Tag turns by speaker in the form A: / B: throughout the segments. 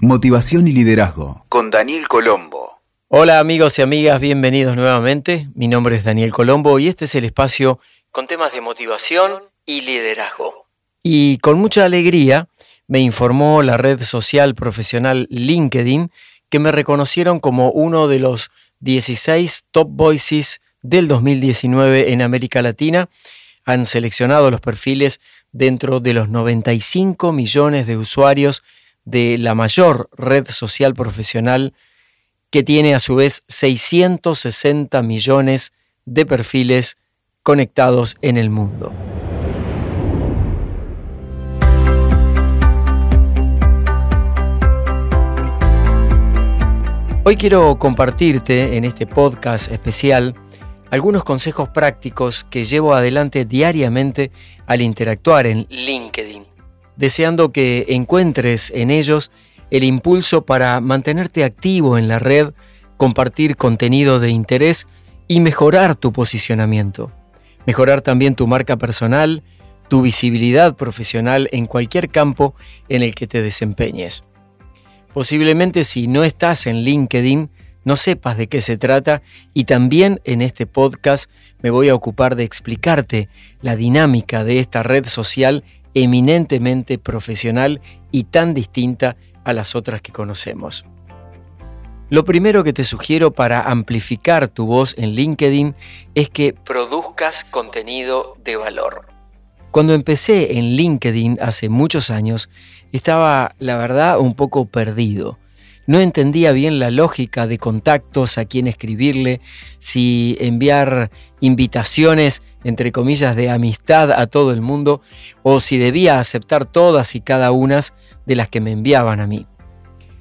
A: Motivación y Liderazgo con Daniel Colombo.
B: Hola amigos y amigas, bienvenidos nuevamente. Mi nombre es Daniel Colombo y este es el espacio con temas de motivación y liderazgo. Y con mucha alegría me informó la red social profesional LinkedIn que me reconocieron como uno de los 16 Top Voices del 2019 en América Latina. Han seleccionado los perfiles dentro de los 95 millones de usuarios de la mayor red social profesional que tiene a su vez 660 millones de perfiles conectados en el mundo. Hoy quiero compartirte en este podcast especial algunos consejos prácticos que llevo adelante diariamente al interactuar en LinkedIn deseando que encuentres en ellos el impulso para mantenerte activo en la red, compartir contenido de interés y mejorar tu posicionamiento. Mejorar también tu marca personal, tu visibilidad profesional en cualquier campo en el que te desempeñes. Posiblemente si no estás en LinkedIn, no sepas de qué se trata y también en este podcast me voy a ocupar de explicarte la dinámica de esta red social eminentemente profesional y tan distinta a las otras que conocemos. Lo primero que te sugiero para amplificar tu voz en LinkedIn es que produzcas contenido de valor. Cuando empecé en LinkedIn hace muchos años, estaba, la verdad, un poco perdido no entendía bien la lógica de contactos, a quién escribirle, si enviar invitaciones, entre comillas, de amistad a todo el mundo, o si debía aceptar todas y cada una de las que me enviaban a mí.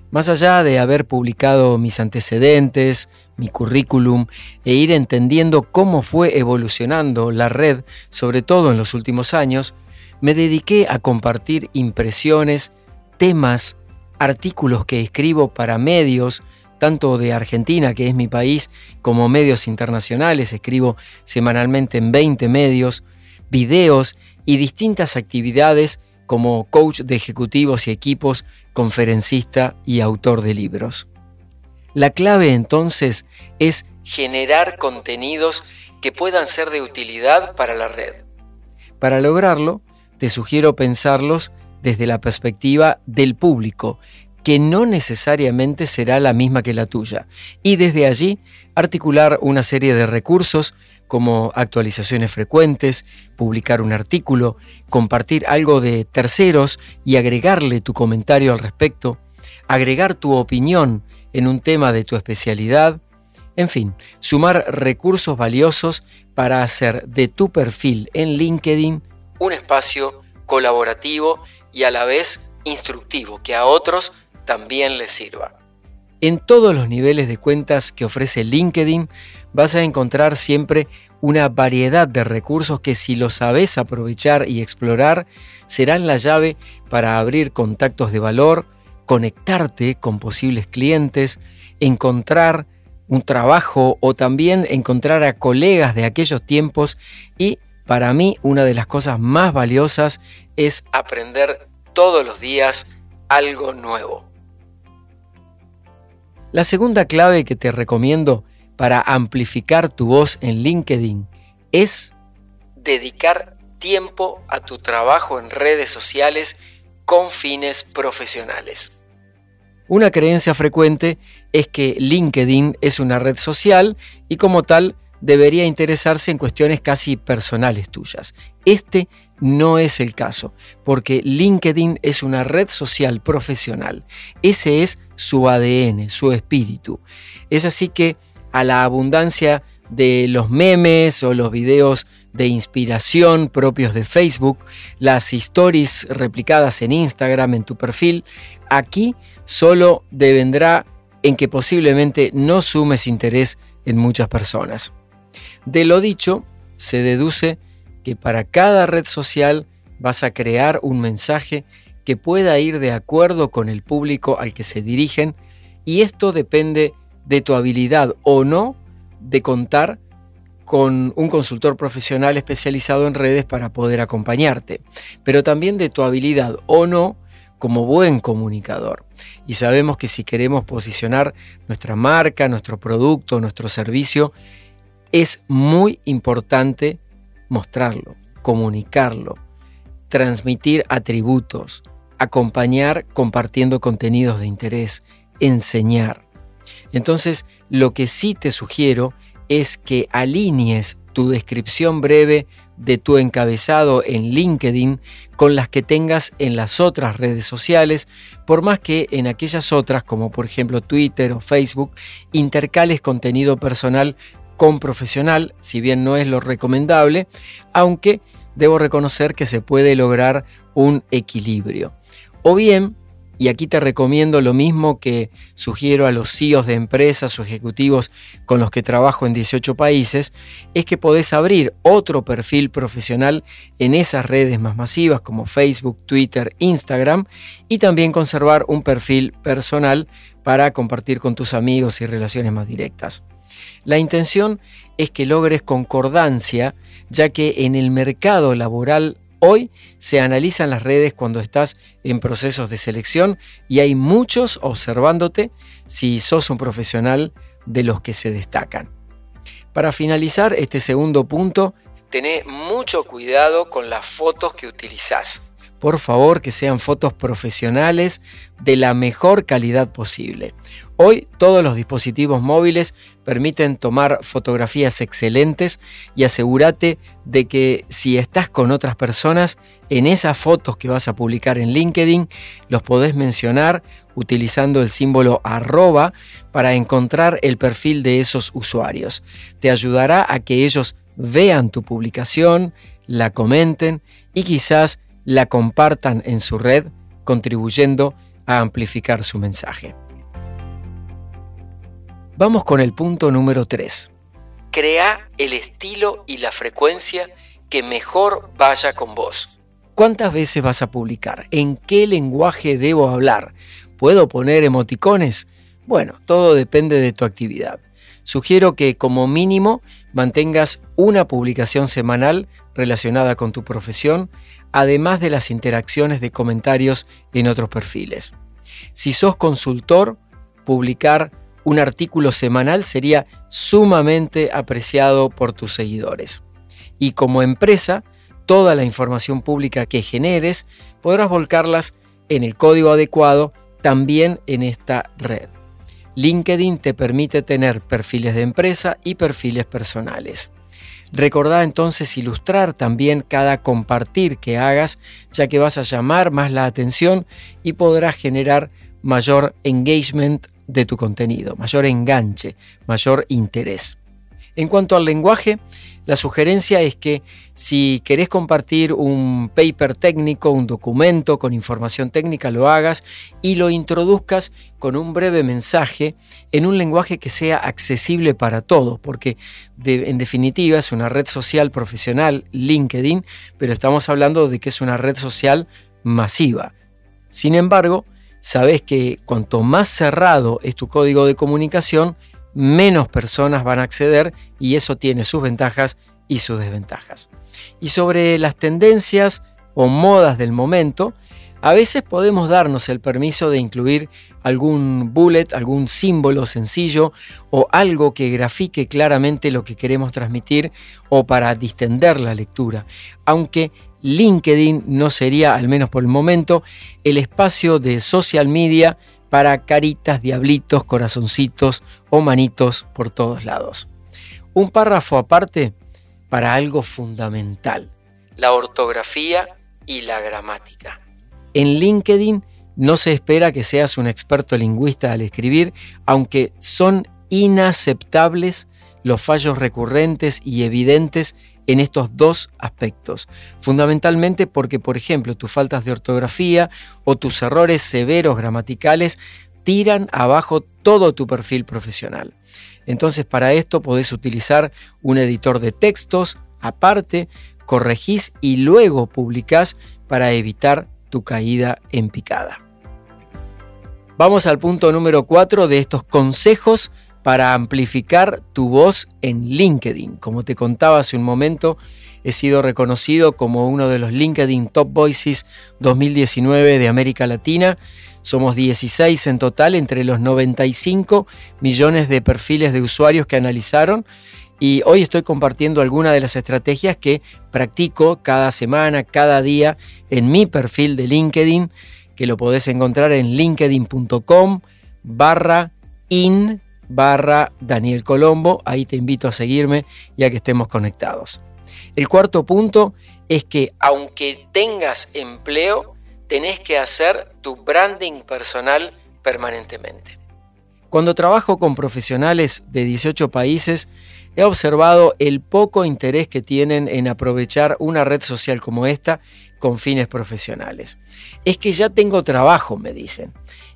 B: Más allá de haber publicado mis antecedentes, mi currículum e ir entendiendo cómo fue evolucionando la red, sobre todo en los últimos años, me dediqué a compartir impresiones, temas, artículos que escribo para medios, tanto de Argentina, que es mi país, como medios internacionales, escribo semanalmente en 20 medios, videos y distintas actividades como coach de ejecutivos y equipos, conferencista y autor de libros. La clave entonces es generar contenidos que puedan ser de utilidad para la red. Para lograrlo, te sugiero pensarlos desde la perspectiva del público, que no necesariamente será la misma que la tuya. Y desde allí articular una serie de recursos como actualizaciones frecuentes, publicar un artículo, compartir algo de terceros y agregarle tu comentario al respecto, agregar tu opinión en un tema de tu especialidad, en fin, sumar recursos valiosos para hacer de tu perfil en LinkedIn un espacio colaborativo y a la vez instructivo, que a otros también les sirva. En todos los niveles de cuentas que ofrece LinkedIn vas a encontrar siempre una variedad de recursos que si los sabes aprovechar y explorar serán la llave para abrir contactos de valor, conectarte con posibles clientes, encontrar un trabajo o también encontrar a colegas de aquellos tiempos y para mí una de las cosas más valiosas es aprender todos los días algo nuevo. La segunda clave que te recomiendo para amplificar tu voz en LinkedIn es dedicar tiempo a tu trabajo en redes sociales con fines profesionales. Una creencia frecuente es que LinkedIn es una red social y como tal debería interesarse en cuestiones casi personales tuyas. Este no es el caso, porque LinkedIn es una red social profesional. Ese es su ADN, su espíritu. Es así que a la abundancia de los memes o los videos de inspiración propios de Facebook, las stories replicadas en Instagram, en tu perfil, aquí solo devendrá en que posiblemente no sumes interés en muchas personas. De lo dicho, se deduce que para cada red social vas a crear un mensaje que pueda ir de acuerdo con el público al que se dirigen y esto depende de tu habilidad o no de contar con un consultor profesional especializado en redes para poder acompañarte, pero también de tu habilidad o no como buen comunicador. Y sabemos que si queremos posicionar nuestra marca, nuestro producto, nuestro servicio, es muy importante mostrarlo, comunicarlo, transmitir atributos, acompañar compartiendo contenidos de interés, enseñar. Entonces, lo que sí te sugiero es que alinees tu descripción breve de tu encabezado en LinkedIn con las que tengas en las otras redes sociales, por más que en aquellas otras, como por ejemplo Twitter o Facebook, intercales contenido personal con profesional, si bien no es lo recomendable, aunque debo reconocer que se puede lograr un equilibrio. O bien, y aquí te recomiendo lo mismo que sugiero a los CEOs de empresas o ejecutivos con los que trabajo en 18 países, es que podés abrir otro perfil profesional en esas redes más masivas como Facebook, Twitter, Instagram y también conservar un perfil personal para compartir con tus amigos y relaciones más directas. La intención es que logres concordancia, ya que en el mercado laboral Hoy se analizan las redes cuando estás en procesos de selección y hay muchos observándote si sos un profesional de los que se destacan. Para finalizar este segundo punto, tené mucho cuidado con las fotos que utilizás por favor que sean fotos profesionales de la mejor calidad posible. Hoy todos los dispositivos móviles permiten tomar fotografías excelentes y asegúrate de que si estás con otras personas, en esas fotos que vas a publicar en LinkedIn, los podés mencionar utilizando el símbolo arroba para encontrar el perfil de esos usuarios. Te ayudará a que ellos vean tu publicación, la comenten y quizás la compartan en su red, contribuyendo a amplificar su mensaje. Vamos con el punto número 3. Crea el estilo y la frecuencia que mejor vaya con vos. ¿Cuántas veces vas a publicar? ¿En qué lenguaje debo hablar? ¿Puedo poner emoticones? Bueno, todo depende de tu actividad. Sugiero que como mínimo mantengas una publicación semanal relacionada con tu profesión además de las interacciones de comentarios en otros perfiles. Si sos consultor, publicar un artículo semanal sería sumamente apreciado por tus seguidores. Y como empresa, toda la información pública que generes podrás volcarlas en el código adecuado también en esta red. LinkedIn te permite tener perfiles de empresa y perfiles personales. Recordá entonces ilustrar también cada compartir que hagas, ya que vas a llamar más la atención y podrás generar mayor engagement de tu contenido, mayor enganche, mayor interés. En cuanto al lenguaje, la sugerencia es que si querés compartir un paper técnico, un documento con información técnica, lo hagas y lo introduzcas con un breve mensaje en un lenguaje que sea accesible para todos, porque en definitiva es una red social profesional, LinkedIn, pero estamos hablando de que es una red social masiva. Sin embargo, sabes que cuanto más cerrado es tu código de comunicación, menos personas van a acceder y eso tiene sus ventajas y sus desventajas. Y sobre las tendencias o modas del momento, a veces podemos darnos el permiso de incluir algún bullet, algún símbolo sencillo o algo que grafique claramente lo que queremos transmitir o para distender la lectura, aunque LinkedIn no sería, al menos por el momento, el espacio de social media para caritas, diablitos, corazoncitos o manitos por todos lados. Un párrafo aparte para algo fundamental, la ortografía y la gramática. En LinkedIn no se espera que seas un experto lingüista al escribir, aunque son inaceptables los fallos recurrentes y evidentes en estos dos aspectos. Fundamentalmente porque, por ejemplo, tus faltas de ortografía o tus errores severos gramaticales tiran abajo todo tu perfil profesional. Entonces para esto podés utilizar un editor de textos aparte, corregís y luego publicás para evitar tu caída en picada. Vamos al punto número 4 de estos consejos para amplificar tu voz en LinkedIn. Como te contaba hace un momento, he sido reconocido como uno de los LinkedIn Top Voices 2019 de América Latina. Somos 16 en total entre los 95 millones de perfiles de usuarios que analizaron y hoy estoy compartiendo algunas de las estrategias que practico cada semana, cada día en mi perfil de LinkedIn, que lo podés encontrar en linkedin.com barra in barra Daniel Colombo. Ahí te invito a seguirme ya que estemos conectados. El cuarto punto es que aunque tengas empleo, tenés que hacer tu branding personal permanentemente. Cuando trabajo con profesionales de 18 países, he observado el poco interés que tienen en aprovechar una red social como esta con fines profesionales. Es que ya tengo trabajo, me dicen.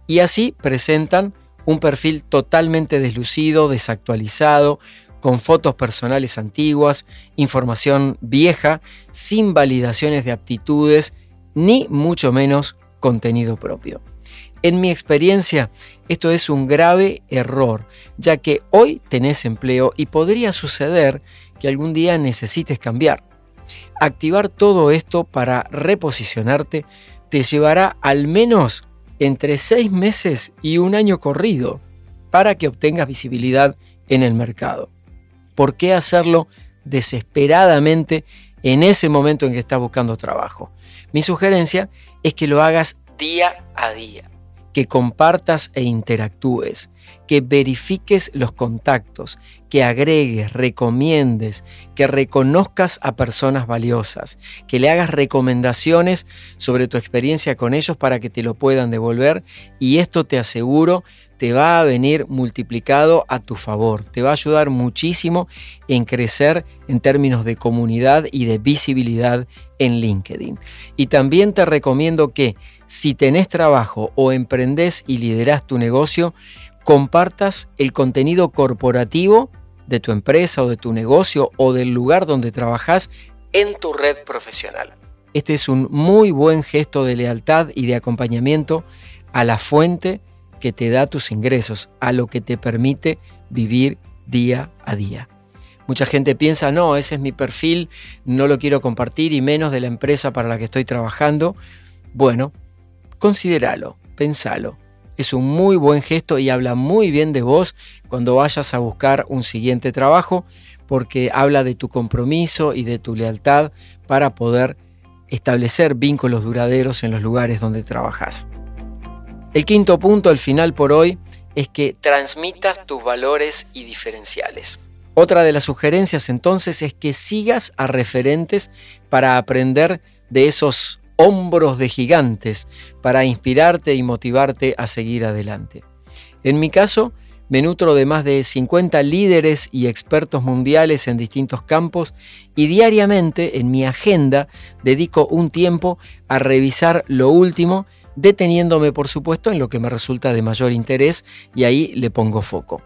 B: Y así presentan un perfil totalmente deslucido, desactualizado, con fotos personales antiguas, información vieja, sin validaciones de aptitudes, ni mucho menos contenido propio. En mi experiencia, esto es un grave error, ya que hoy tenés empleo y podría suceder que algún día necesites cambiar. Activar todo esto para reposicionarte te llevará al menos entre seis meses y un año corrido para que obtengas visibilidad en el mercado. ¿Por qué hacerlo desesperadamente en ese momento en que estás buscando trabajo? Mi sugerencia es que lo hagas día a día que compartas e interactúes, que verifiques los contactos, que agregues, recomiendes, que reconozcas a personas valiosas, que le hagas recomendaciones sobre tu experiencia con ellos para que te lo puedan devolver y esto te aseguro te va a venir multiplicado a tu favor, te va a ayudar muchísimo en crecer en términos de comunidad y de visibilidad en LinkedIn. Y también te recomiendo que si tenés trabajo o emprendés y liderás tu negocio, compartas el contenido corporativo de tu empresa o de tu negocio o del lugar donde trabajas en tu red profesional. Este es un muy buen gesto de lealtad y de acompañamiento a la fuente que te da tus ingresos, a lo que te permite vivir día a día. Mucha gente piensa, no, ese es mi perfil, no lo quiero compartir y menos de la empresa para la que estoy trabajando. Bueno, considéralo, pensalo. Es un muy buen gesto y habla muy bien de vos cuando vayas a buscar un siguiente trabajo porque habla de tu compromiso y de tu lealtad para poder establecer vínculos duraderos en los lugares donde trabajas. El quinto punto, al final por hoy, es que transmitas tus valores y diferenciales. Otra de las sugerencias entonces es que sigas a referentes para aprender de esos hombros de gigantes, para inspirarte y motivarte a seguir adelante. En mi caso, me nutro de más de 50 líderes y expertos mundiales en distintos campos y diariamente en mi agenda dedico un tiempo a revisar lo último deteniéndome por supuesto en lo que me resulta de mayor interés y ahí le pongo foco.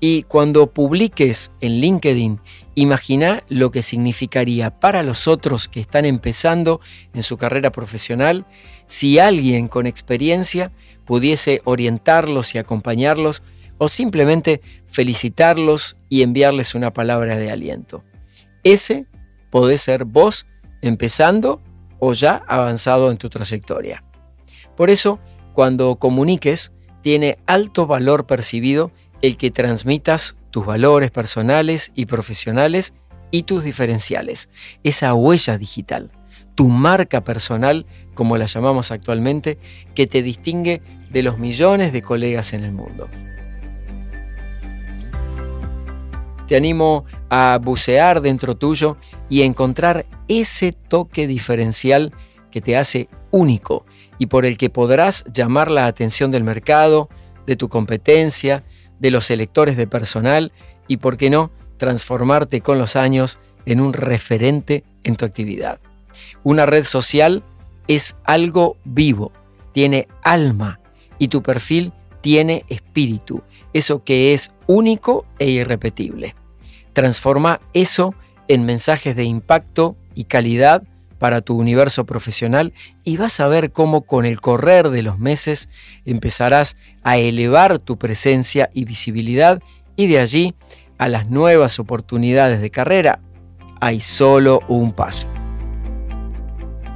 B: Y cuando publiques en LinkedIn, imagina lo que significaría para los otros que están empezando en su carrera profesional si alguien con experiencia pudiese orientarlos y acompañarlos o simplemente felicitarlos y enviarles una palabra de aliento. Ese puede ser vos empezando o ya avanzado en tu trayectoria. Por eso, cuando comuniques, tiene alto valor percibido el que transmitas tus valores personales y profesionales y tus diferenciales, esa huella digital, tu marca personal, como la llamamos actualmente, que te distingue de los millones de colegas en el mundo. Te animo a bucear dentro tuyo y encontrar ese toque diferencial que te hace único y por el que podrás llamar la atención del mercado, de tu competencia, de los electores de personal y, por qué no, transformarte con los años en un referente en tu actividad. Una red social es algo vivo, tiene alma y tu perfil tiene espíritu, eso que es único e irrepetible. Transforma eso en mensajes de impacto y calidad para tu universo profesional y vas a ver cómo con el correr de los meses empezarás a elevar tu presencia y visibilidad y de allí a las nuevas oportunidades de carrera hay solo un paso.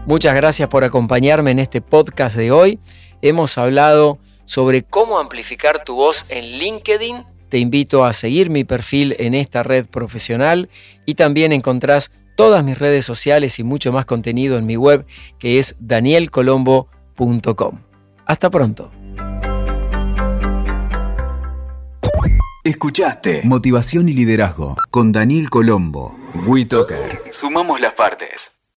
B: Muchas gracias por acompañarme en este podcast de hoy. Hemos hablado sobre cómo amplificar tu voz en LinkedIn. Te invito a seguir mi perfil en esta red profesional y también encontrás todas mis redes sociales y mucho más contenido en mi web que es danielcolombo.com. Hasta pronto.
A: Escuchaste Motivación y Liderazgo con Daniel Colombo. WeToker. Sumamos las partes.